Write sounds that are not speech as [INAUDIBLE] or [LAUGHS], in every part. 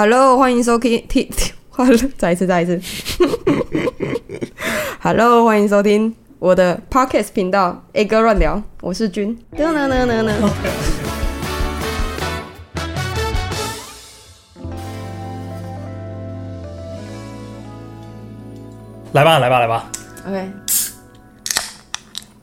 Hello，欢迎收听听，[LAUGHS] 再一次，再一次。[LAUGHS] Hello，欢迎收听我的 Podcast 频道 A 哥乱聊，我是君。噔噔噔噔噔。来吧，来吧，来吧。OK。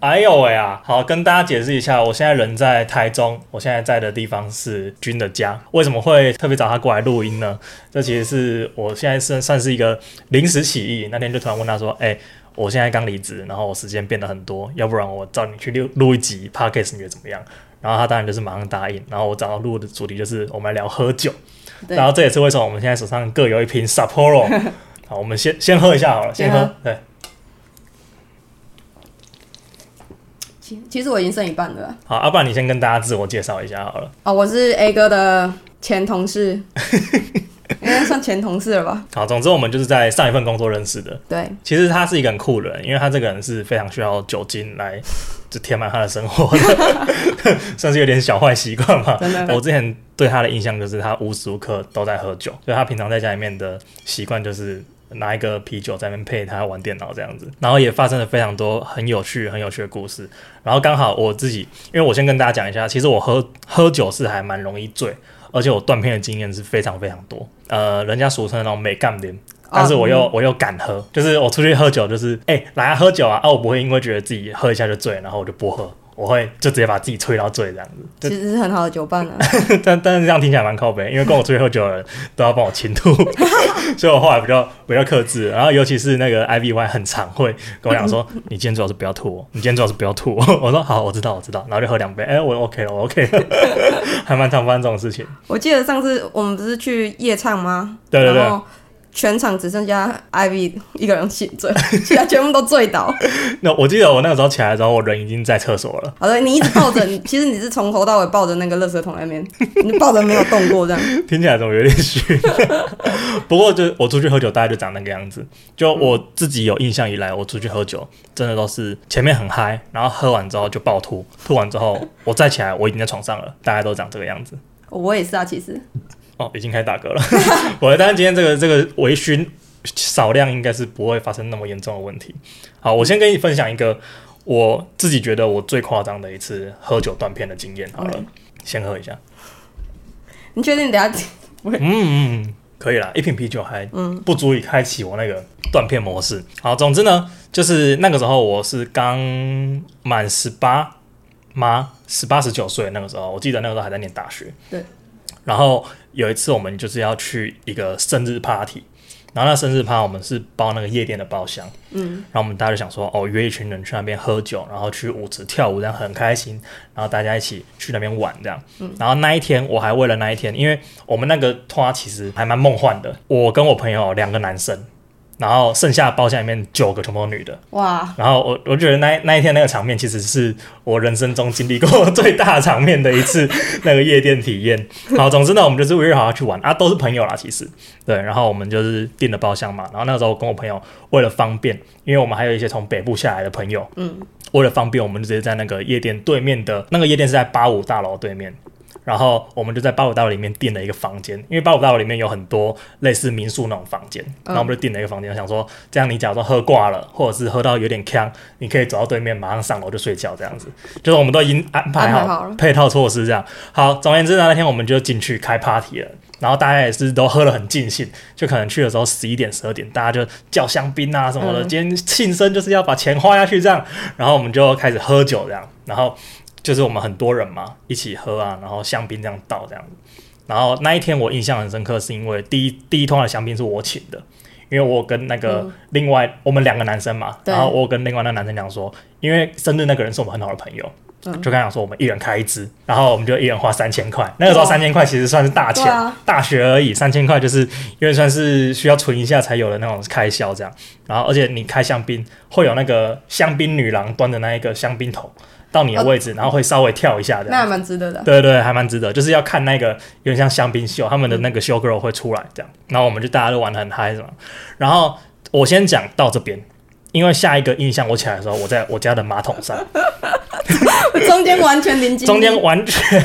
哎呦喂啊！好，跟大家解释一下，我现在人在台中，我现在在的地方是君的家。为什么会特别找他过来录音呢？这其实是我现在算算是一个临时起意，那天就突然问他说：“哎、欸，我现在刚离职，然后我时间变得很多，要不然我找你去录录一集 Podcast，你觉得怎么样？”然后他当然就是马上答应。然后我找到录的主题就是我们来聊喝酒，然后这也是为什么我们现在手上各有一瓶 Sapporo。好，我们先先喝一下好了，先喝对。其实我已经剩一半了。好，要不然你先跟大家自我介绍一下好了。哦，我是 A 哥的前同事，[LAUGHS] 应该算前同事了吧？好，总之我们就是在上一份工作认识的。对，其实他是一个很酷的人，因为他这个人是非常需要酒精来就填满他的生活的，[LAUGHS] 算是有点小坏习惯嘛。真的。我之前对他的印象就是他无时无刻都在喝酒，所以他平常在家里面的习惯就是。拿一个啤酒在那边配他玩电脑这样子，然后也发生了非常多很有趣、很有趣的故事。然后刚好我自己，因为我先跟大家讲一下，其实我喝喝酒是还蛮容易醉，而且我断片的经验是非常非常多。呃，人家俗称的那种美干点，但是我又、我又敢喝，就是我出去喝酒就是哎、欸、来、啊、喝酒啊，啊我不会因为觉得自己喝一下就醉，然后我就不喝。我会就直接把自己吹到醉这样子，其实是很好的酒伴啊。[LAUGHS] 但但是这样听起来蛮靠背，因为跟我出去喝酒的人都要帮我清吐，[LAUGHS] 所以我后来比较比较克制。然后尤其是那个 IVY 很常会跟我讲说：[LAUGHS] “你今天最好是不要吐，你今天最好是不要吐。”我说：“好，我知道，我知道。”然后就喝两杯，哎、欸，我 OK 了，我 OK 了，还蛮常发生这种事情。我记得上次我们不是去夜唱吗？对对对。全场只剩下 Ivy 一个人醒着，[LAUGHS] 其他全部都醉倒。[LAUGHS] 那我记得我那个时候起来的时候，我人已经在厕所了。好的，你一直抱着，[LAUGHS] 其实你是从头到尾抱着那个垃圾桶那边，你抱着没有动过，这样听起来怎么有点虚？不过就我出去喝酒，大概就长那个样子。就我自己有印象以来，我出去喝酒真的都是前面很嗨，然后喝完之后就暴吐，吐完之后我再起来，我已经在床上了，大概都长这个样子。我也是啊，其实。哦，已经开始打嗝了。[LAUGHS] 我当然今天这个这个微醺少量应该是不会发生那么严重的问题。好，我先跟你分享一个我自己觉得我最夸张的一次喝酒断片的经验。好了.先喝一下。你确定你等下？嗯嗯，可以啦，一瓶啤酒还不足以开启我那个断片模式。好，总之呢，就是那个时候我是刚满十八吗？十八十九岁那个时候，我记得那个时候还在念大学。对。然后有一次我们就是要去一个生日 party，然后那生日 party 我们是包那个夜店的包厢，嗯，然后我们大家就想说，哦，约一群人去那边喝酒，然后去舞池跳舞，这样很开心，然后大家一起去那边玩这样，嗯，然后那一天我还为了那一天，因为我们那个拖其实还蛮梦幻的，我跟我朋友两个男生。然后剩下包厢里面九个全部都女的，哇！然后我我觉得那那一天那个场面其实是我人生中经历过最大场面的一次那个夜店体验。[LAUGHS] 好，总之呢，我们就是约好要去玩啊，都是朋友啦，其实对。然后我们就是订了包厢嘛。然后那个时候我跟我朋友为了方便，因为我们还有一些从北部下来的朋友，嗯，为了方便，我们就直接在那个夜店对面的那个夜店是在八五大楼对面。然后我们就在八五大楼里面订了一个房间，因为八五大楼里面有很多类似民宿那种房间，然后我们就订了一个房间，想说这样你假如说喝挂了，或者是喝到有点呛，你可以走到对面，马上上楼就睡觉，这样子，就是我们都已经安排好配套措施，这样。好，总而言之呢，那天我们就进去开 party 了，然后大家也是都喝得很尽兴，就可能去的时候十一点十二点，大家就叫香槟啊什么的，今天庆生就是要把钱花下去这样，然后我们就开始喝酒这样，然后。就是我们很多人嘛，一起喝啊，然后香槟这样倒这样子，然后那一天我印象很深刻，是因为第一第一通的香槟是我请的，因为我跟那个另外、嗯、我们两个男生嘛，然后我跟另外那个男生讲说，因为生日那个人是我们很好的朋友，嗯、就跟他讲说我们一人开一支，然后我们就一人花三千块，那个时候三千块其实算是大钱，啊、大学而已，三千块就是因为算是需要存一下才有的那种开销这样，然后而且你开香槟会有那个香槟女郎端的那一个香槟桶。到你的位置，然后会稍微跳一下的，那还蛮值得的。对对，还蛮值得，就是要看那个有点像香槟秀，他们的那个 show girl 会出来这样，然后我们就大家都玩得很嗨是吗？然后我先讲到这边，因为下一个印象，我起来的时候，我在我家的马桶上，[LAUGHS] 中间完全零中间完全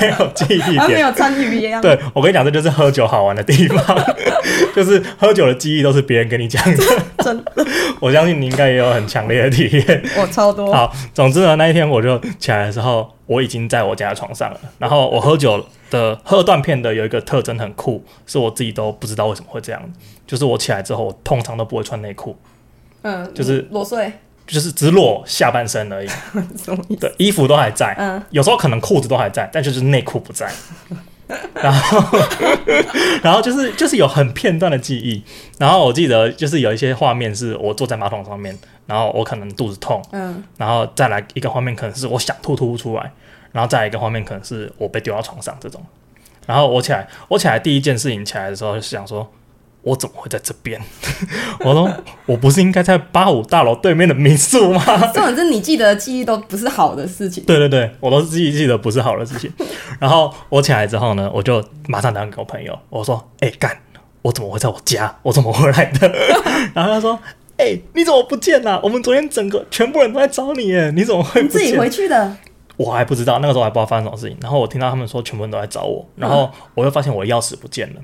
没有记忆点，没有参与一样。对，我跟你讲，这就是喝酒好玩的地方，[LAUGHS] 就是喝酒的记忆都是别人跟你讲的。真的，我相信你应该也有很强烈的体验。我超多。好，总之呢，那一天我就起来的时候，我已经在我家的床上了。然后我喝酒的喝断片的有一个特征很酷，是我自己都不知道为什么会这样，就是我起来之后，我通常都不会穿内裤。嗯，就是裸睡，就是只裸下半身而已。[LAUGHS] 什么意思？对，衣服都还在，嗯，有时候可能裤子都还在，但就是内裤不在。[LAUGHS] 然后，[LAUGHS] 然后就是就是有很片段的记忆。然后我记得就是有一些画面是我坐在马桶上面，然后我可能肚子痛，嗯，然后再来一个画面可能是我想吐吐不出来，然后再来一个画面可能是我被丢到床上这种。然后我起来，我起来第一件事情起来的时候就是想说。我怎么会在这边？[LAUGHS] 我说我不是应该在八五大楼对面的民宿吗？[LAUGHS] 重点是你记得的记忆都不是好的事情。对对对，我都是记忆记得不是好的事情。然后我起来之后呢，我就马上打给我朋友，我说：“哎、欸，干，我怎么会在我家？我怎么回来的？” [LAUGHS] 然后他说：“哎、欸，你怎么不见了？我们昨天整个全部人都在找你，哎，你怎么会？你自己回去的？我还不知道，那个时候还不知道发生什么事情。然后我听到他们说全部人都在找我，然后我又发现我的钥匙不见了。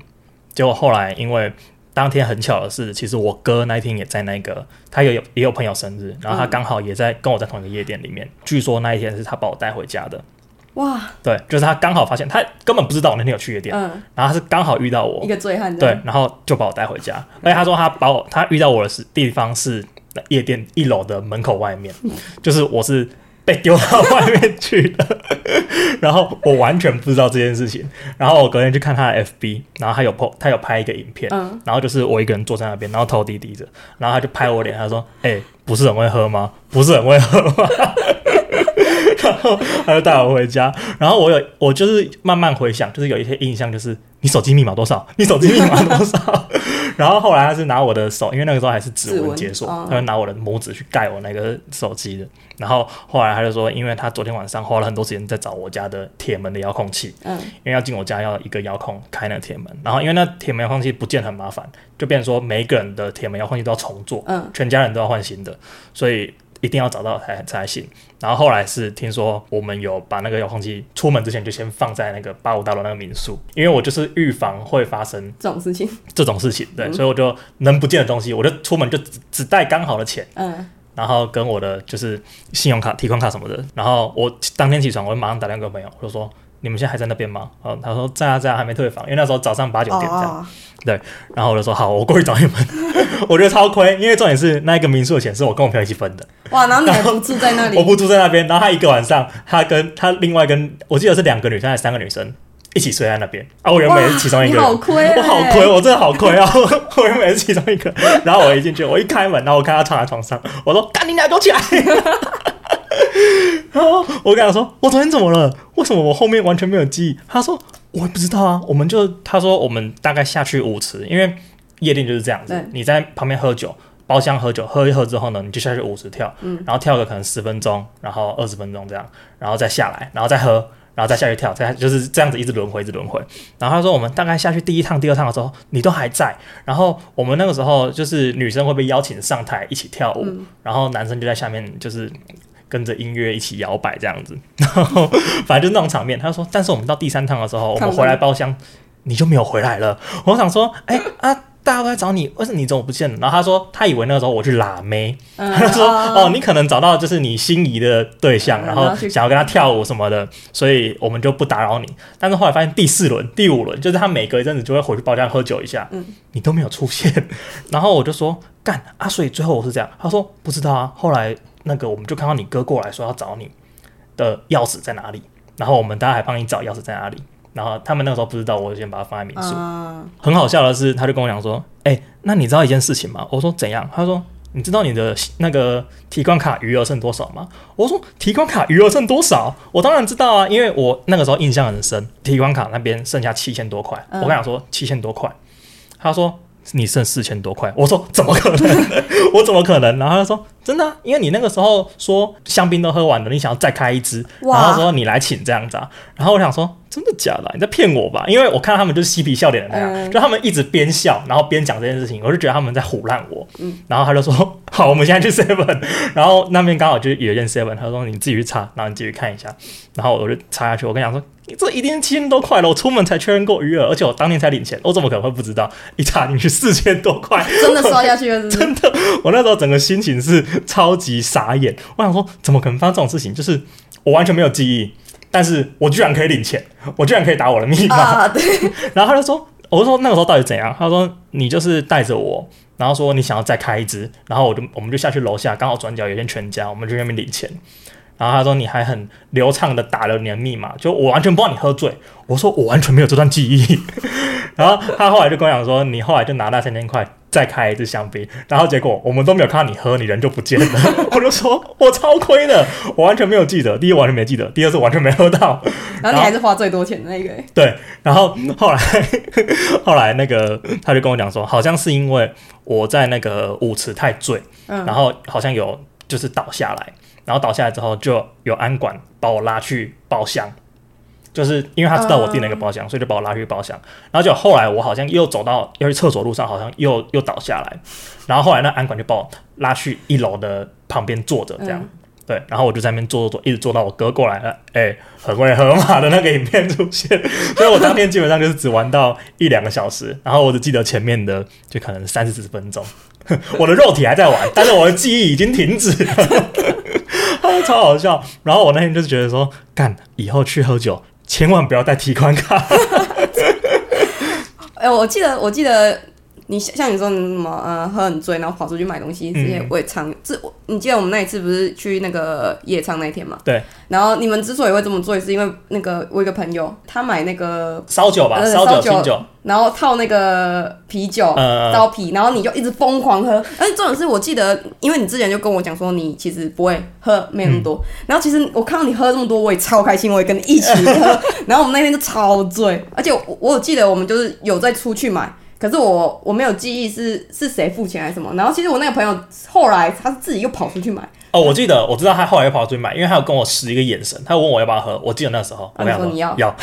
结果后来，因为当天很巧的是，其实我哥那一天也在那个，他有也有朋友生日，然后他刚好也在跟我在同一个夜店里面。嗯、据说那一天是他把我带回家的。哇！对，就是他刚好发现，他根本不知道我那天有去夜店，嗯，然后他是刚好遇到我一个醉汉，对，然后就把我带回家。而且他说他把我他遇到我的是地方是夜店一楼的门口外面，嗯、就是我是。被丢到外面去了，[LAUGHS] 然后我完全不知道这件事情。然后我隔天去看他的 FB，然后他有 po，他有拍一个影片，嗯，然后就是我一个人坐在那边，然后头低低着，然后他就拍我脸，他说：“哎、欸，不是很会喝吗？不是很会喝吗？”然后他就带我回家。然后我有，我就是慢慢回想，就是有一些印象，就是你手机密码多少？你手机密码多少？[LAUGHS] 然后后来他是拿我的手，因为那个时候还是指纹解锁，哦、他就拿我的拇指去盖我那个手机的。然后后来他就说，因为他昨天晚上花了很多时间在找我家的铁门的遥控器，嗯，因为要进我家要一个遥控开那个铁门。然后因为那铁门遥控器不见很麻烦，就变成说每一个人的铁门遥控器都要重做，嗯，全家人都要换新的，所以一定要找到才才行。然后后来是听说我们有把那个遥控器出门之前就先放在那个八五大楼那个民宿，因为我就是预防会发生这种事情，这种事情，对，嗯、所以我就能不见的东西，我就出门就只只带刚好的钱，嗯。然后跟我的就是信用卡、提款卡什么的。然后我当天起床，我就马上打电话给朋友，我就说：“你们现在还在那边吗？”哦，他说：“在啊，在啊，还没退房。”因为那时候早上八九点这样。哦、对。然后我就说：“好，我过去找你们。[LAUGHS] ”我觉得超亏，因为重点是那一个民宿的钱是我跟我朋友一起分的。哇，然后你还不住在那里？我不住在那边。然后他一个晚上，他跟他另外跟我记得是两个女生还是三个女生。一起睡在那边啊！我原本也是其中一个，好亏，我好亏，我真的好亏啊！[LAUGHS] 我原本也是其中一个，然后我一进去，我一开门，然后我看他躺在床上，我说：“赶紧给我起来！” [LAUGHS] 然后我跟他说：“我昨天怎么了？为什么我后面完全没有记忆？”他说：“我也不知道啊。”我们就他说我们大概下去舞池，因为夜店就是这样子，你在旁边喝酒，包厢喝酒，喝一喝之后呢，你就下去舞池跳，嗯，然后跳个可能十分钟，然后二十分钟这样，然后再下来，然后再喝。然后再下去跳，再就是这样子一直轮回，一直轮回。然后他说，我们大概下去第一趟、第二趟的时候，你都还在。然后我们那个时候就是女生会被邀请上台一起跳舞，嗯、然后男生就在下面就是跟着音乐一起摇摆这样子。[LAUGHS] 然后反正就是那种场面。他说，但是我们到第三趟的时候，我们回来包厢，你就没有回来了。我想说，哎啊。大家都在找你，为什么你怎么不见了？然后他说，他以为那个时候我去拉妹，嗯、[LAUGHS] 他说，哦，哦，你可能找到就是你心仪的对象，嗯、然后想要跟他跳舞什么的，所以我们就不打扰你。但是后来发现第四轮、第五轮，就是他每隔一阵子就会回去包厢喝酒一下，嗯、你都没有出现。[LAUGHS] 然后我就说，干啊，所以最后我是这样。他说不知道啊。后来那个我们就看到你哥过来说要找你的钥匙在哪里，然后我们大家还帮你找钥匙在哪里。然后他们那个时候不知道，我就先把它放在民宿。Uh、很好笑的是，他就跟我讲说：“哎、欸，那你知道一件事情吗？”我说：“怎样？”他说：“你知道你的那个提款卡余额剩多少吗？”我说：“提款卡余额剩多少？我当然知道啊，因为我那个时候印象很深，提款卡那边剩下七千多块。Uh、我跟他讲说七千多块，他说你剩四千多块。我说怎么可能？[LAUGHS] 我怎么可能？然后他说真的、啊，因为你那个时候说香槟都喝完了，你想要再开一支，然后说你来请这样子啊。然后我想说。真的假的、啊？你在骗我吧？因为我看到他们就是嬉皮笑脸的那样，嗯、就他们一直边笑，然后边讲这件事情，我就觉得他们在唬烂我。嗯，然后他就说：“ [LAUGHS] 好，我们现在去 Seven。”然后那边刚好就有一间 Seven，他说：“你自己去查，然后你自己看一下。”然后我就查下去，我跟你讲说：“你这一定是七千多块了，我出门才确认过余额，而且我当天才领钱，我怎么可能会不知道？一查进去四千多块，真的刷下去了是是？[LAUGHS] 真的，我那时候整个心情是超级傻眼。我想说，怎么可能发生这种事情？就是我完全没有记忆。”但是我居然可以领钱，我居然可以打我的密码。[LAUGHS] 啊，对。然后他就说，我就说那个时候到底怎样？他说你就是带着我，然后说你想要再开一支，然后我就我们就下去楼下，刚好转角有一间全家，我们就去那边领钱。然后他说你还很流畅的打了你的密码，就我完全不知道你喝醉。我说我完全没有这段记忆。[LAUGHS] 然后他后来就跟我讲说，你后来就拿那三千块。再开一支香槟，然后结果我们都没有看到你喝，你人就不见了。[LAUGHS] 我就说，我超亏的，我完全没有记得。第一，完全没记得；第二是完全没喝到。然后你还是花最多钱的那个。[LAUGHS] 对，然后后来后来那个他就跟我讲说，好像是因为我在那个舞池太醉，嗯、然后好像有就是倒下来，然后倒下来之后就有安管把我拉去包厢。就是因为他知道我订了一个包厢，嗯、所以就把我拉去包厢。然后就后来我好像又走到要去厕所路上，好像又又倒下来。然后后来那安管就把我拉去一楼的旁边坐着，这样、嗯、对。然后我就在那边坐坐坐，一直坐到我哥过来了。哎、欸，很会河马的那个影片出现。所以我当天基本上就是只玩到一两个小时，然后我只记得前面的就可能三四十分钟。[LAUGHS] 我的肉体还在玩，但是我的记忆已经停止了，[LAUGHS] 超好笑。然后我那天就是觉得说，干以后去喝酒。千万不要带提款卡。[LAUGHS] 哎，我记得，我记得。你像你说你什么呃喝很醉，然后跑出去买东西，这些我也常这你记得我们那一次不是去那个夜唱那一天吗？对。然后你们之所以会这么做，是因为那个我一个朋友他买那个烧酒吧，烧酒清酒，然后套那个啤酒刀啤，然后你就一直疯狂喝。而且重点是我记得，因为你之前就跟我讲说你其实不会喝，没那么多。然后其实我看到你喝这么多，我也超开心，我也跟你一起喝。[LAUGHS] 然后我们那天就超醉，而且我我记得我们就是有在出去买。可是我我没有记忆是是谁付钱还是什么，然后其实我那个朋友后来他是自己又跑出去买。哦，我记得我知道他后来又跑出去买，因为他有跟我使一个眼神，他问我要不要喝，我记得那时候。我说你要要，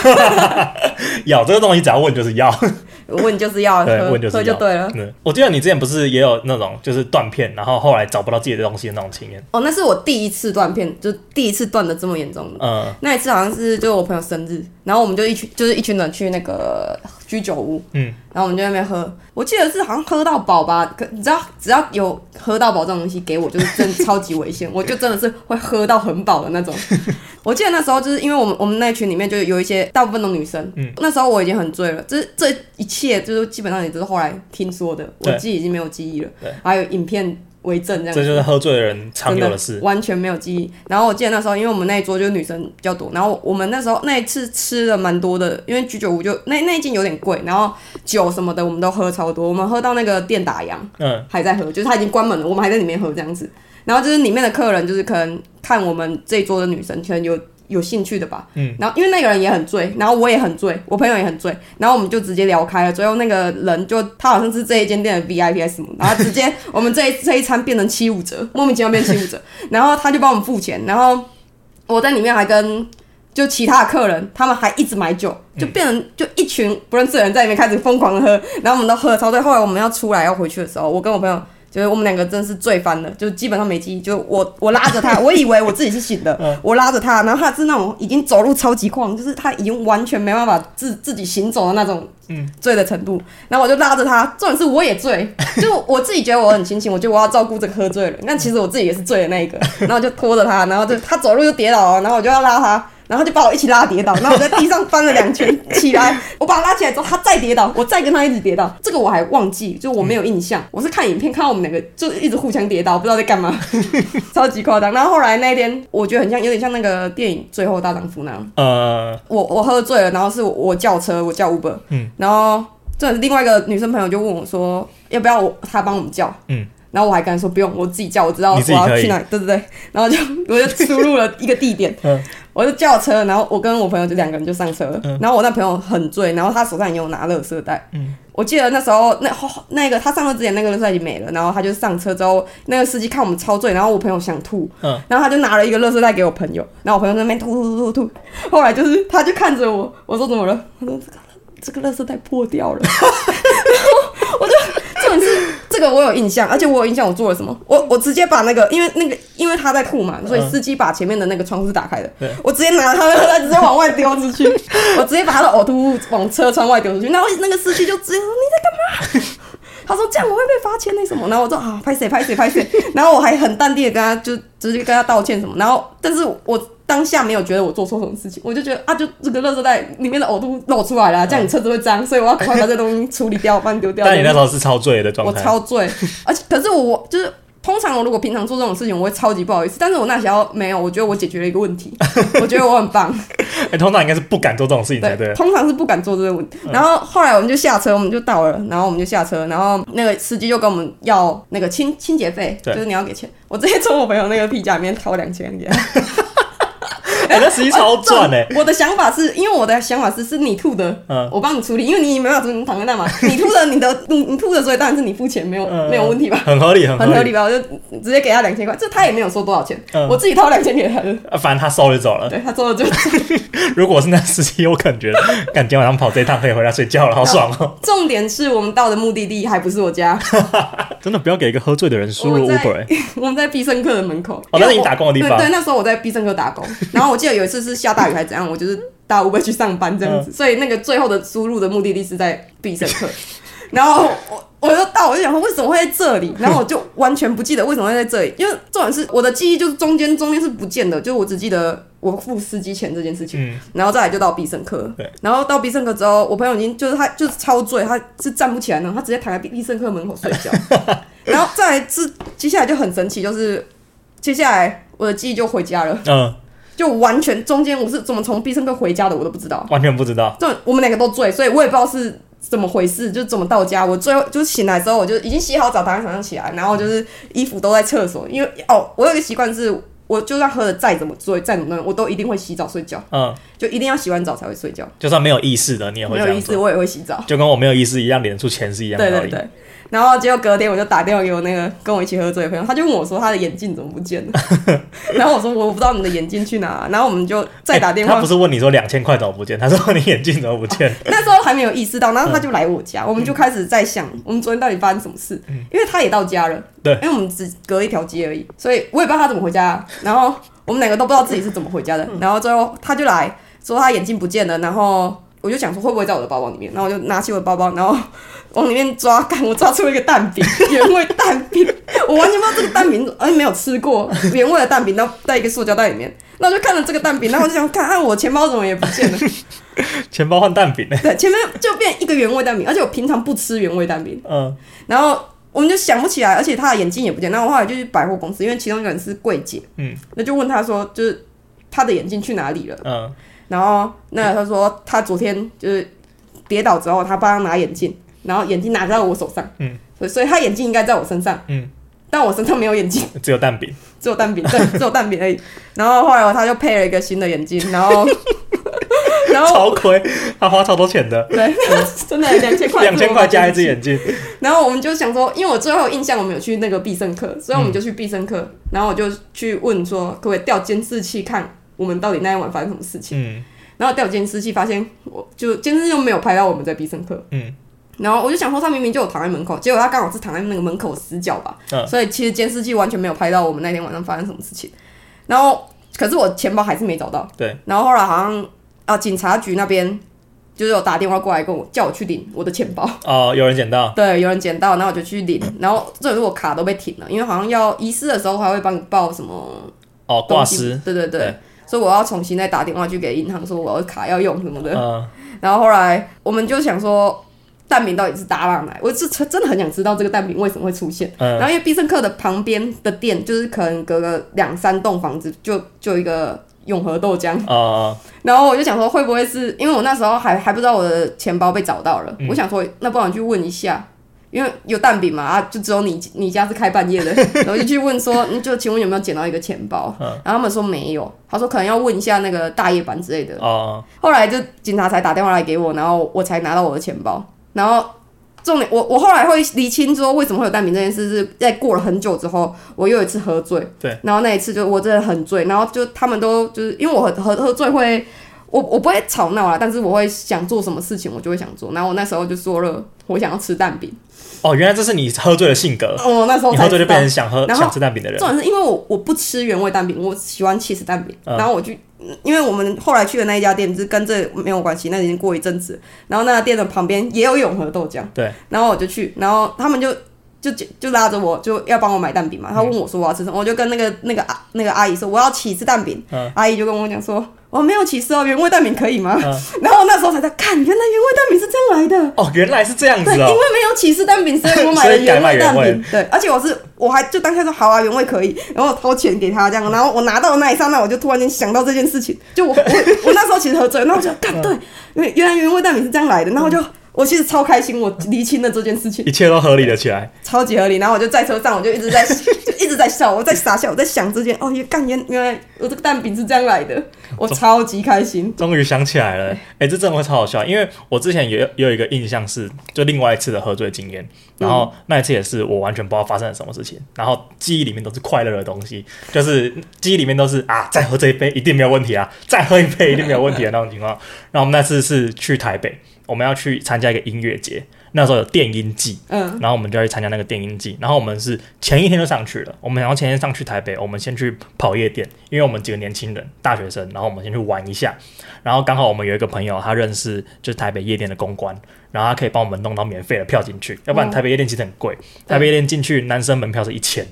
[LAUGHS] 要这个东西只要问就是要。[LAUGHS] 问就是要 [LAUGHS] 喝，问就是要就对了。嗯，我记得你之前不是也有那种就是断片，然后后来找不到自己的东西的那种经验。哦，那是我第一次断片，就第一次断的这么严重的。嗯，那一次好像是就我朋友生日，然后我们就一群就是一群人去那个居酒屋，嗯，然后我们就在那边喝。我记得是好像喝到饱吧，可你知道只要有喝到饱这种东西给我，就是真超级危险，[LAUGHS] 我就真的是会喝到很饱的那种。[LAUGHS] 我记得那时候就是因为我们我们那群里面就有一些大部分的女生，嗯，那时候我已经很醉了，就是这一切就是基本上也都是后来听说的，我自己已经没有记忆了，对，还有影片为证这样。这就是喝醉的人常有的事，完全没有记忆。然后我记得那时候，因为我们那一桌就是女生比较多，然后我们那时候那一次吃了蛮多的，因为居酒屋就那那一间有点贵，然后酒什么的我们都喝超多，我们喝到那个店打烊，嗯，还在喝，就是他已经关门了，我们还在里面喝这样子。然后就是里面的客人就是可能看我们这一桌的女生可能有。有兴趣的吧，嗯，然后因为那个人也很醉，然后我也很醉，我朋友也很醉，然后我们就直接聊开了。最后那个人就他好像是这一间店的 VIP 什么，然后直接 [LAUGHS] 我们这一这一餐变成七五折，莫名其妙变七五折，[LAUGHS] 然后他就帮我们付钱，然后我在里面还跟就其他的客人，他们还一直买酒，就变成就一群不认识的人在里面开始疯狂的喝，然后我们都喝了超醉。后来我们要出来要回去的时候，我跟我朋友。就是我们两个真是醉翻了，就基本上没记忆。就我我拉着他，[LAUGHS] 我以为我自己是醒的，我拉着他，然后他是那种已经走路超级晃，就是他已经完全没办法自自己行走的那种，醉的程度。然后我就拉着他，重点是我也醉，[LAUGHS] 就我自己觉得我很清醒，我觉得我要照顾这个喝醉的人，但其实我自己也是醉的那一个。[LAUGHS] 然后就拖着他，然后就他走路就跌倒了，然后我就要拉他。然后就把我一起拉跌倒，然后我在地上翻了两圈起来，我把他拉起来之后，他再跌倒，我再跟他一直跌倒，这个我还忘记，就我没有印象，我是看影片看到我们两个就一直互相跌倒，不知道在干嘛，[LAUGHS] 超级夸张。然后后来那一天，我觉得很像，有点像那个电影《最后大丈夫》那样。呃，我我喝醉了，然后是我，我叫车，我叫 Uber，嗯，然后这另外一个女生朋友就问我说，要不要我他帮我们叫，嗯。然后我还跟他说不用，我自己叫，我知道我要去哪里，对对对。然后就我就输入了一个地点，我就叫车，然后我跟我朋友就两个人就上车，嗯、然后我那朋友很醉，然后他手上也有拿垃圾袋。嗯，我记得那时候那那个他上车之前那个垃圾袋已经没了，然后他就上车之后，那个司机看我们超醉，然后我朋友想吐，嗯，然后他就拿了一个垃圾袋给我朋友，然后我朋友在那边吐吐吐吐吐，后来就是他就看着我，我说怎么了？他说这个这个垃圾袋破掉了，[LAUGHS] 个我有印象，而且我有印象我做了什么。我我直接把那个，因为那个因为他在吐嘛，所以司机把前面的那个窗户是打开的。嗯、我直接拿他的他，直接往外丢出去。我直接把他的呕吐物往车窗外丢出去。然后那个司机就直接说：“你在干嘛？” [LAUGHS] 他说：“这样我会被罚钱那什么。”然后我说：“啊，拍谁拍谁拍谁。”然后我还很淡定的跟他就直接跟他道歉什么。然后但是我。当下没有觉得我做错什么事情，我就觉得啊，就这个垃圾袋里面的呕吐露出来了，这样你车子会脏，所以我要赶快把这东西处理掉，帮你丢掉。但你那时候是超醉的状态。我超醉，[LAUGHS] 而且可是我就是通常我如果平常做这种事情，我会超级不好意思。但是我那时候没有，我觉得我解决了一个问题，[LAUGHS] 我觉得我很棒。哎、欸，通常应该是不敢做这种事情才对。对，通常是不敢做这个问题。然后后来我们就下车，我们就到了，然后我们就下车，然后那个司机就跟我们要那个清清洁费，就是你要给钱。我直接从我朋友那个皮夹里面掏两千给他。[LAUGHS] 哎、欸，那实际超赚哎！我的想法是因为我的想法是是你吐的，嗯，我帮你处理，因为你没办法 [LAUGHS] 你躺在那嘛，你吐的，你的你你吐的，所以当然是你付钱，没有、嗯、没有问题吧？很合理，很合理，吧？我就直接给他两千块，这他也没有说多少钱，嗯、我自己掏两千给他的，反正他收就走了，对他收了就走。[LAUGHS] 如果是那司机，我可能觉得，[LAUGHS] 赶今天晚上跑这一趟可以回家睡觉了，好爽哦、喔。重点是我们到的目的地还不是我家，真的不要给一个喝醉的人输入 Uber、欸。我们在必胜客的门口，哦，那是你打工的地方。对，对，那时候我在必胜客打工，然后我记得有一次是下大雨还是怎样，我就是搭 Uber 去上班这样子，嗯、所以那个最后的输入的目的地是在必胜客。[LAUGHS] 然后我我就到，我就想说为什么会在这里，然后我就完全不记得为什么会在这里，因为重点是我的记忆就是中间中间是不见的，就我只记得我付司机钱这件事情，嗯、然后再来就到必胜客，对。然后到必胜客之后，我朋友已经就是他就是超醉，他是站不起来呢，他直接躺在必必胜客门口睡觉，[LAUGHS] 然后再来是接下来就很神奇，就是接下来我的记忆就回家了，嗯。就完全中间我是怎么从必胜客回家的，我都不知道，完全不知道。就我们两个都醉，所以我也不知道是怎么回事，就怎么到家。我最后就是醒来之后，我就已经洗好澡，躺在床上起来，然后就是衣服都在厕所，因为哦，我有一个习惯是，我就算喝的再怎么醉，再怎么，我都一定会洗澡睡觉。嗯，就一定要洗完澡才会睡觉。就算没有意识的，你也会没有意识，我也会洗澡。就跟我没有意识一样，脸出钱是一样的。对对对。然后结果隔天我就打电话给我那个跟我一起喝醉的朋友，他就问我说他的眼镜怎么不见了？[LAUGHS] 然后我说我不知道你的眼镜去哪，啊，然后我们就再打电话。欸、他不是问你说两千块怎么不见，他说你眼镜怎么不见？[LAUGHS] 那时候还没有意识到，然后他就来我家，嗯、我们就开始在想我们昨天到底发生什么事，嗯、因为他也到家了，对，因为我们只隔一条街而已，所以我也不知道他怎么回家，啊。然后我们两个都不知道自己是怎么回家的，然后最后他就来说他眼镜不见了，然后我就想说会不会在我的包包里面，然后我就拿起我的包包，然后。往里面抓，看我抓出了一个蛋饼，原味蛋饼，[LAUGHS] 我完全不知道这个蛋饼，而且没有吃过原味的蛋饼，然后在一个塑胶袋里面，那我就看了这个蛋饼，然后我就想看，啊我钱包怎么也不见了，[LAUGHS] 钱包换蛋饼呢？[LAUGHS] 对，前面就变一个原味蛋饼，而且我平常不吃原味蛋饼，嗯，然后我们就想不起来，而且他的眼镜也不见，然后我后来就去百货公司，因为其中一个人是柜姐，嗯，那就问他说，就是他的眼镜去哪里了？嗯，然后那他说他昨天就是跌倒之后，他帮他拿眼镜。然后眼镜拿在我手上，嗯，所以所以他眼镜应该在我身上，嗯，但我身上没有眼镜，只有蛋饼，只有蛋饼，对，[LAUGHS] 只有蛋饼而已。然后后来他就配了一个新的眼镜，然后，[LAUGHS] 然后超亏，他花超多钱的，对，[LAUGHS] 真的两千块，两千块加一只眼镜。然后我们就想说，因为我最后有印象，我们有去那个必胜客，所以我们就去必胜客，嗯、然后我就去问说，可不可以调监视器看我们到底那一晚发生什么事情？嗯，然后调监视器发现，我就监视器又没有拍到我们在必胜客，嗯。然后我就想说，他明明就有躺在门口，结果他刚好是躺在那个门口死角吧，嗯、所以其实监视器完全没有拍到我们那天晚上发生什么事情。然后，可是我钱包还是没找到。对。然后后来好像啊，警察局那边就是有打电话过来跟我叫我去领我的钱包。哦，有人捡到。[LAUGHS] 对，有人捡到，然后我就去领。然后这时候我卡都被停了，因为好像要遗失的时候还会帮你报什么哦挂失。对对对。对所以我要重新再打电话去给银行说我的卡要用什么的。嗯。然后后来我们就想说。蛋饼到底是搭哪来？我是真的很想知道这个蛋饼为什么会出现。嗯、然后因为必胜客的旁边的店，就是可能隔个两三栋房子就就一个永和豆浆。哦、然后我就想说，会不会是因为我那时候还还不知道我的钱包被找到了？嗯、我想说，那不然去问一下。因为有蛋饼嘛，啊，就只有你你家是开半夜的，[LAUGHS] 然后就去问说，你就请问有没有捡到一个钱包？然后他们说没有，他说可能要问一下那个大夜班之类的。哦。后来就警察才打电话来给我，然后我才拿到我的钱包。然后重点，我我后来会厘清说为什么会有蛋饼这件事，是在过了很久之后，我又一次喝醉。对。然后那一次就我真的很醉，然后就他们都就是因为我喝喝喝醉会。我我不会吵闹啦，但是我会想做什么事情，我就会想做。然后我那时候就说了，我想要吃蛋饼。哦，原来这是你喝醉的性格。哦，那时候你喝醉就变成想喝想吃蛋饼的人。重点是因为我我不吃原味蛋饼，我喜欢起司蛋饼。嗯、然后我就因为我们后来去的那一家店就是跟这没有关系，那已经过一阵子。然后那家店的旁边也有永和豆浆。对。然后我就去，然后他们就就就拉着我就要帮我买蛋饼嘛。他问我说我要吃什么，嗯、我就跟那个那个阿那个阿姨说我要起司蛋饼。嗯、阿姨就跟我讲说。我、哦、没有起司哦，原味蛋饼可以吗？嗯、[LAUGHS] 然后那时候才在看，原来原味蛋饼是这样来的。哦，原来是这样子哦。对，因为没有起司蛋饼，所以我买了原味蛋饼。对，而且我是我还就当下说好啊，原味可以，然后掏钱给他这样，然后我拿到的那一刹那，我就突然间想到这件事情，就我我我那时候其实喝醉，然后我就干对，因为原来原味蛋饼是这样来的，然后就。我其实超开心，我厘清了这件事情，一切都合理了起来，超级合理。然后我就在车上，我就一直在 [LAUGHS] 就一直在笑，我在傻笑，我在想这件哦，干原原来我这个蛋饼是这样来的，[LAUGHS] 我超级开心。终于想起来了，哎、欸，这真的会超好笑，因为我之前也有也有一个印象是，就另外一次的喝醉经验，然后那一次也是我完全不知道发生了什么事情，然后记忆里面都是快乐的东西，就是记忆里面都是啊，再喝这一杯一定没有问题啊，再喝一杯一定没有问题的那种情况。然后我们那次是去台北。我们要去参加一个音乐节，那时候有电音季，嗯，然后我们就要去参加那个电音季，然后我们是前一天就上去了，我们然后前一天上去台北，我们先去跑夜店，因为我们几个年轻人，大学生，然后我们先去玩一下，然后刚好我们有一个朋友，他认识就是台北夜店的公关，然后他可以帮我们弄到免费的票进去，要不然台北夜店其实很贵，台北夜店进去男生门票是一千，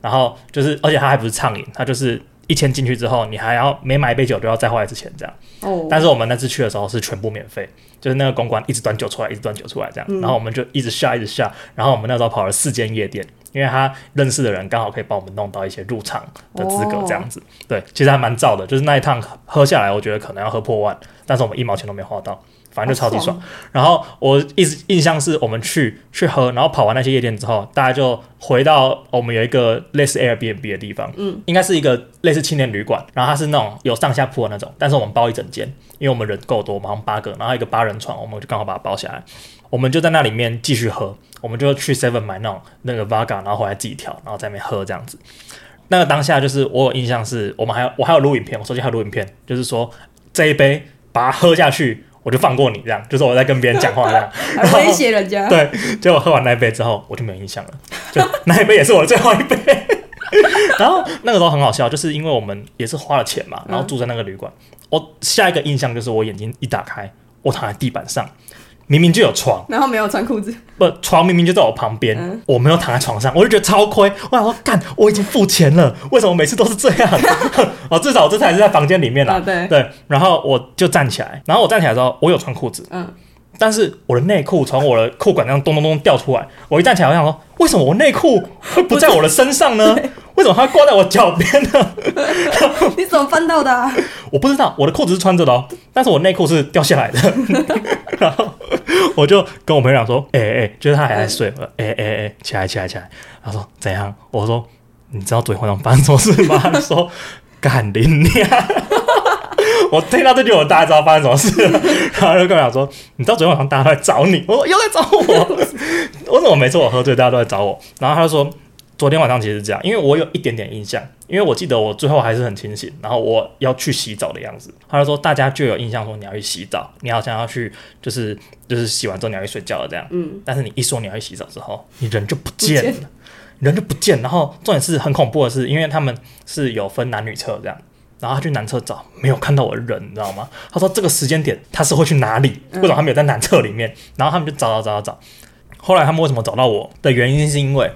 然后就是而且他还不是畅饮，他就是。一千进去之后，你还要每买一杯酒都要再花一次钱这样。哦。但是我们那次去的时候是全部免费，就是那个公关一直端酒出来，一直端酒出来这样。嗯。然后我们就一直下，一直下。然后我们那时候跑了四间夜店，因为他认识的人刚好可以帮我们弄到一些入场的资格这样子。哦。对，其实还蛮燥的，就是那一趟喝下来，我觉得可能要喝破万，但是我们一毛钱都没花到。反正就超级爽，然后我一直印象是我们去去喝，然后跑完那些夜店之后，大家就回到我们有一个类似 Airbnb 的地方，嗯，应该是一个类似青年旅馆，然后它是那种有上下铺的那种，但是我们包一整间，因为我们人够多，马上八个，然后一个八人床，我们就刚好把它包下来，我们就在那里面继续喝，我们就去 Seven 买那种那个 Vodka，然后回来自己调，然后在那边喝这样子。那个当下就是我有印象是，我们还有我还有录影片，我手机还有录影片，就是说这一杯把它喝下去。我就放过你，这样就是我在跟别人讲话这样，[LAUGHS] 威胁人家。[LAUGHS] 对，结果喝完那一杯之后，我就没有印象了，就 [LAUGHS] 那一杯也是我的最后一杯。然后那个时候很好笑，就是因为我们也是花了钱嘛，然后住在那个旅馆。嗯、我下一个印象就是我眼睛一打开，我躺在地板上。明明就有床，然后没有穿裤子。不，床明明就在我旁边，嗯、我没有躺在床上，我就觉得超亏。我想说，干，我已经付钱了，为什么每次都是这样？[LAUGHS] 哦，至少我这次还是在房间里面啦。啊、对对。然后我就站起来，然后我站起来之后，我有穿裤子。嗯。但是我的内裤从我的裤管那样咚咚咚掉出来，我一站起来，我想说，为什么我内裤会不在我的身上呢？[LAUGHS] 为什么它挂在我脚边呢？[LAUGHS] 你怎么翻到的啊？[LAUGHS] 我不知道，我的裤子是穿着的哦，但是我内裤是掉下来的。[LAUGHS] 然后我就跟我朋友讲说：“哎、欸、哎、欸，就是他还在睡。”哎哎哎，起来起来起来。他说：“怎样？”我说：“你知道昨天晚上发生什么事吗？”他说：“干你娘！”我听到这句，我大概知道发生什么事了。然后就跟我讲说：“你知道昨天晚上大家都在找你。”我说：“又在找我？为什么每次我喝醉，大家都在找我？”然后他就说。昨天晚上其实是这样，因为我有一点点印象，因为我记得我最后还是很清醒，然后我要去洗澡的样子。他就说大家就有印象说你要去洗澡，你好像要去就是就是洗完之后你要去睡觉了这样。嗯。但是你一说你要去洗澡之后，你人就不见了，人就不见。然后重点是很恐怖的是，因为他们是有分男女厕这样，然后他去男厕找没有看到我的人，你知道吗？他说这个时间点他是会去哪里？为什么他没有在男厕里面？然后他们就找找找找找。后来他们为什么找到我的原因是因为。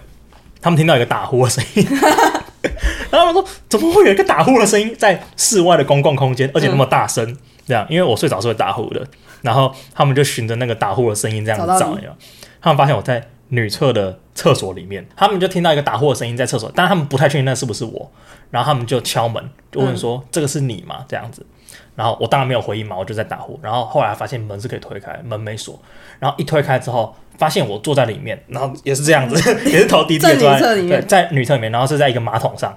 他们听到一个打呼的声音，[LAUGHS] 然后他们说：“怎么会有一个打呼的声音在室外的公共空间，而且那么大声？”嗯、这样，因为我睡着是会打呼的。然后他们就循着那个打呼的声音这样子找，他们发现我在女厕的厕所里面，他们就听到一个打呼的声音在厕所，但他们不太确定那是不是我。然后他们就敲门，就问说：“嗯、这个是你吗？”这样子。然后我当然没有回应嘛，我就在打呼。然后后来发现门是可以推开，门没锁。然后一推开之后，发现我坐在里面，然后也是这样子，[LAUGHS] 也是头低低的坐在对，在女厕里面，然后是在一个马桶上，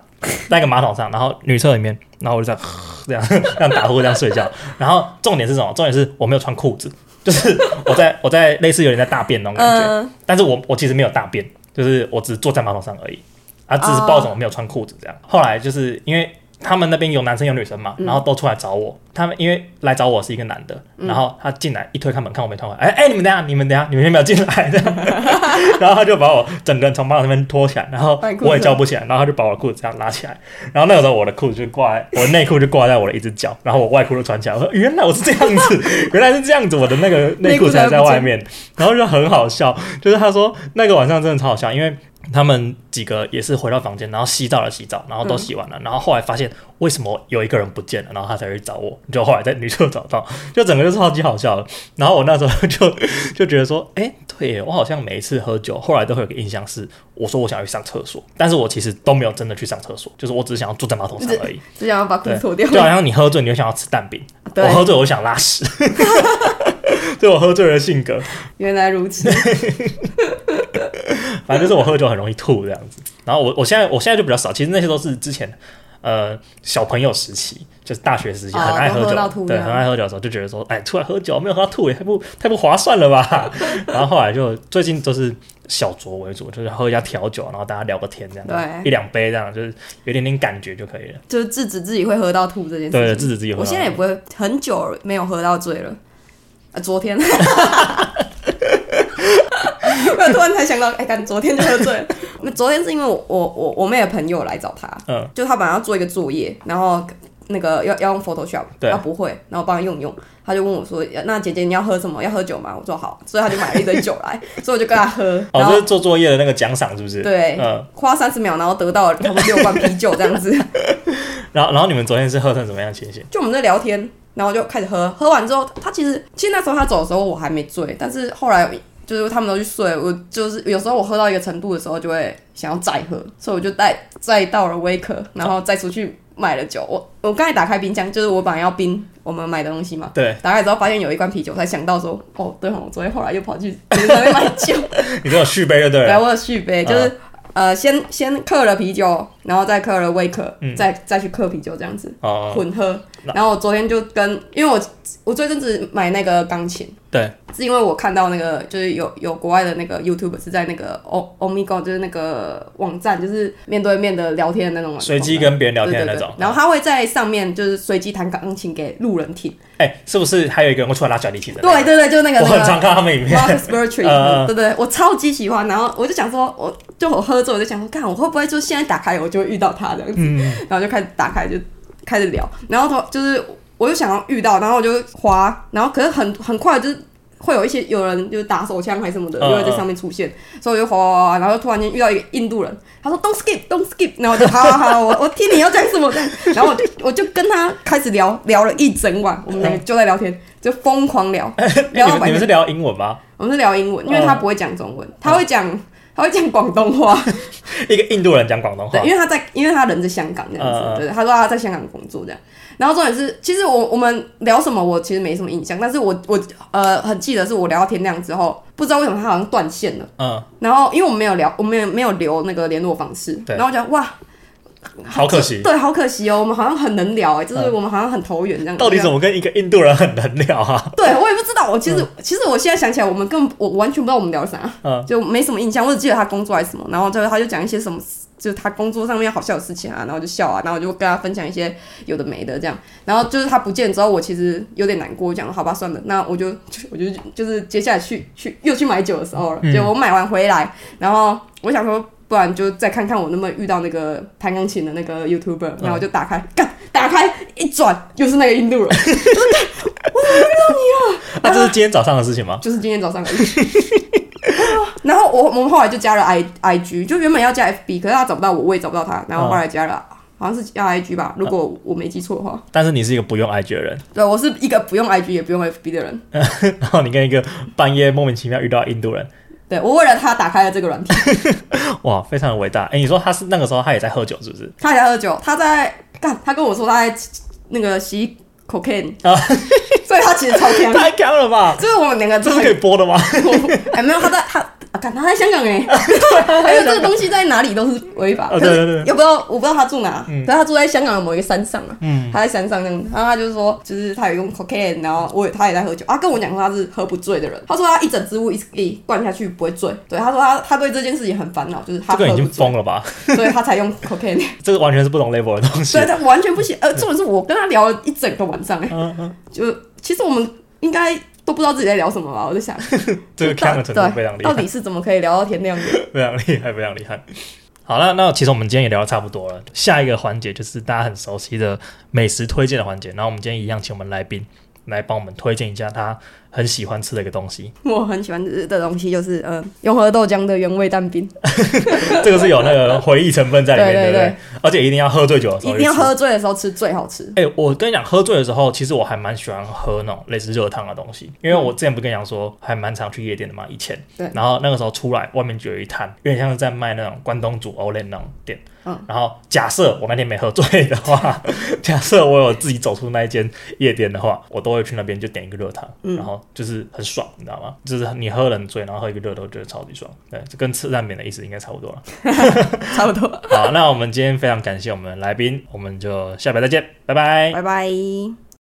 在一个马桶上，然后女厕里面，然后我就在 [LAUGHS] 这样 [LAUGHS] 这样打呼这样睡觉，然后重点是什么？重点是我没有穿裤子，就是我在我在类似有点在大便那种感觉，呃、但是我我其实没有大便，就是我只是坐在马桶上而已，啊，只是抱着我没有穿裤子这样。后来就是因为。他们那边有男生有女生嘛，然后都出来找我。他们因为来找我是一个男的，然后他进来一推开门看我没脱，哎哎，你们等下，你们等下，你们先不要进来。[LAUGHS] 然后他就把我整个人从马桶那边拖起来，然后我也叫不起来，然后他就把我的裤子这样拉起来。然后那个时候我的裤子就挂在，我的内裤就挂在我的一只脚，然后我外裤就穿起来。我说原来我是这样子，[LAUGHS] 原来是这样子，我的那个内裤才在外面。然后就很好笑，就是他说那个晚上真的超好笑，因为。他们几个也是回到房间，然后洗澡了，洗澡，然后都洗完了，嗯、然后后来发现为什么有一个人不见了，然后他才去找我，就后来在女厕找到，就整个就超级好笑。的。然后我那时候就就觉得说，哎、欸，对我好像每一次喝酒，后来都会有个印象是，我说我想要去上厕所，但是我其实都没有真的去上厕所，就是我只是想要坐在马桶上而已，只想要把裤子脱掉，就好像你喝醉，你就想要吃蛋饼，对我喝醉我想拉屎，[LAUGHS] [LAUGHS] 对我喝醉的性格，原来如此。[LAUGHS] 反正就是我喝酒很容易吐这样子，然后我我现在我现在就比较少，其实那些都是之前呃小朋友时期，就是大学时期很爱喝酒，哦、对，很爱喝酒的时候就觉得说，哎，出来喝酒没有喝到吐也太不太不划算了吧。然后后来就最近都是小酌为主，就是喝一下调酒，然后大家聊个天这样，对，一两杯这样，就是有点点感觉就可以了，就是制止自己会喝到吐这件事情，对，制止自己喝。我现在也不会很久没有喝到醉了，啊，昨天。[LAUGHS] 我突然才想到，哎、欸，干，昨天就喝醉了。那 [LAUGHS] 昨天是因为我我我我妹的朋友来找他，嗯，就他本来要做一个作业，然后那个要要用 Photoshop，对，他不会，然后帮他用用，他就问我说，那姐姐你要喝什么？要喝酒吗？我说好，所以他就买了一堆酒来，[LAUGHS] 所以我就跟他喝。哦、就是做作业的那个奖赏是不是？对，嗯，花三十秒，然后得到了差不多六罐啤酒这样子。[LAUGHS] 然后然后你们昨天是喝成什么样情形？就我们在聊天，然后就开始喝，喝完之后，他其实其实那时候他走的时候我还没醉，但是后来。就是他们都去睡，我就是有时候我喝到一个程度的时候，就会想要再喝，所以我就带再到了威克，然后再出去买了酒。我我刚才打开冰箱，就是我本来要冰我们买的东西嘛。对。打开之后发现有一罐啤酒，才想到说，哦，对哦，我昨天后来又跑去 [LAUGHS] 那边买酒。[LAUGHS] 你这有续杯就对？对，我有续杯，就是。嗯呃，先先刻了啤酒，然后再刻了威克，嗯、再再去刻啤酒这样子，哦、混喝。然后我昨天就跟，因为我我最近只买那个钢琴，对，是因为我看到那个就是有有国外的那个 YouTube 是在那个 Omigo，就是那个网站，就是面对面的聊天的那种，随机跟别人聊天的那种。对对对，然后他会在上面就是随机弹钢琴给路人听。哎、欸，是不是还有一个人会出来拉小提琴的？对对对，就是那个。我很常看他们影片。Marcus Bertrand [LAUGHS] 对对，我超级喜欢。然后我就想说，我就我喝醉，我就想说，看我会不会就现在打开，我就会遇到他这样子。嗯、然后就开始打开，就开始聊。然后他就是，我就想要遇到，然后我就滑，然后可是很很快就是。会有一些有人就是打手枪还是什么的，就会在上面出现，所以我就滑滑滑，然后突然间遇到一个印度人，他说 Don't skip, don't skip，然后我就好好好，我我听你要讲什么，然后我就我就跟他开始聊聊了一整晚，我们两个就在聊天，就疯狂聊。[LAUGHS] 聊到你们是聊英文吗？我们是聊英文，因为他不会讲中文，他会讲他会讲广东话。[LAUGHS] 一个印度人讲广东话，对，因为他在，因为他人在香港这样子，对，他说他在香港工作这样。然后重点是，其实我我们聊什么，我其实没什么印象，但是我我呃很记得是我聊到天亮之后，不知道为什么他好像断线了，嗯，然后因为我们没有聊，我们没有没有留那个联络方式，对，然后我觉得哇。好可惜，对，好可惜哦。我们好像很能聊哎，就是我们好像很投缘这样。到底怎么跟一个印度人很能聊啊？[LAUGHS] 对，我也不知道。我其实，其实我现在想起来，我们根本我完全不知道我们聊啥，嗯，就没什么印象。我只记得他工作还是什么，然后最后他就讲一些什么，就是他工作上面好笑的事情啊，然后就笑啊，然后我就跟他分享一些有的没的这样。然后就是他不见之后，我其实有点难过，我讲好吧，算了，那我就我就就是接下来去去又去买酒的时候了。就我买完回来，然后我想说。不然就再看看我能不能遇到那个弹钢琴的那个 YouTuber，然后我就打开，干，打开一转，又是那个印度人，[LAUGHS] 我怎么遇到你了？那这是今天早上的事情吗？就是今天早上的事情。然后我我们后来就加了 I IG，就原本要加 FB，可是他找不到我，我也找不到他，然后后来加了，好像是要 IG 吧，如果我没记错的话。但是你是一个不用 IG 的人。对，我是一个不用 IG 也不用 FB 的人。[LAUGHS] 然后你跟一个半夜莫名其妙遇到印度人。对，我为了他打开了这个软体，[LAUGHS] 哇，非常的伟大。哎，你说他是那个时候他也在喝酒，是不是？他也在喝酒，他在干，他跟我说他在那个吸 cocaine 啊，[LAUGHS] 所以他其实超强，[LAUGHS] 太强了吧？就是我们两个，这是可以播的吗？哎，没有，他在他。他在香港 [LAUGHS] 哎，还有这个东西在哪里都是违法。对对对，也不知道，我不知道他住哪，但他住在香港的某一个山上啊。嗯，他在山上那样，然后他就是说，就是他有用 cocaine，然后我他也在喝酒啊，跟我讲说他是喝不醉的人。他说他一整支乌一灌下去不会醉。对，他说他他对这件事情很烦恼，就是他这个已经疯了吧？所以他才用 cocaine。这个完全是不同 level 的东西。对，他完全不行。呃，重点是我跟他聊了一整个晚上哎，就其实我们应该。都不知道自己在聊什么吧？我在想，这 [LAUGHS] 个看的程度非常厉害，到底是怎么可以聊到天亮的？[LAUGHS] 非常厉害，非常厉害。好了，那其实我们今天也聊的差不多了。下一个环节就是大家很熟悉的美食推荐的环节。然后我们今天一样请我们来宾来帮我们推荐一下他。很喜欢吃的一个东西，[LAUGHS] 我很喜欢吃的东西就是呃永和豆浆的原味蛋饼，[LAUGHS] 这个是有那个回忆成分在里面，对对对，而且一定要喝醉酒的时候，一定要喝醉的时候吃最好吃。哎，我跟你讲，喝醉的时候，其实我还蛮喜欢喝那种类似热汤的东西，因为我之前不跟你讲说，还蛮常去夜店的嘛，以前，对，然后那个时候出来，外面就有一摊，有点像是在卖那种关东煮、欧蕾那种店，嗯，然后假设我那天没喝醉的话，[LAUGHS] 假设我有自己走出那一间夜店的话，我都会去那边就点一个热汤，然后。就是很爽，你知道吗？就是你喝冷醉，然后喝一个热都，觉得超级爽。对，这跟吃蛋饼的意思应该差不多了，[LAUGHS] 差不多。好，那我们今天非常感谢我们的来宾，我们就下回再见，拜拜，拜拜。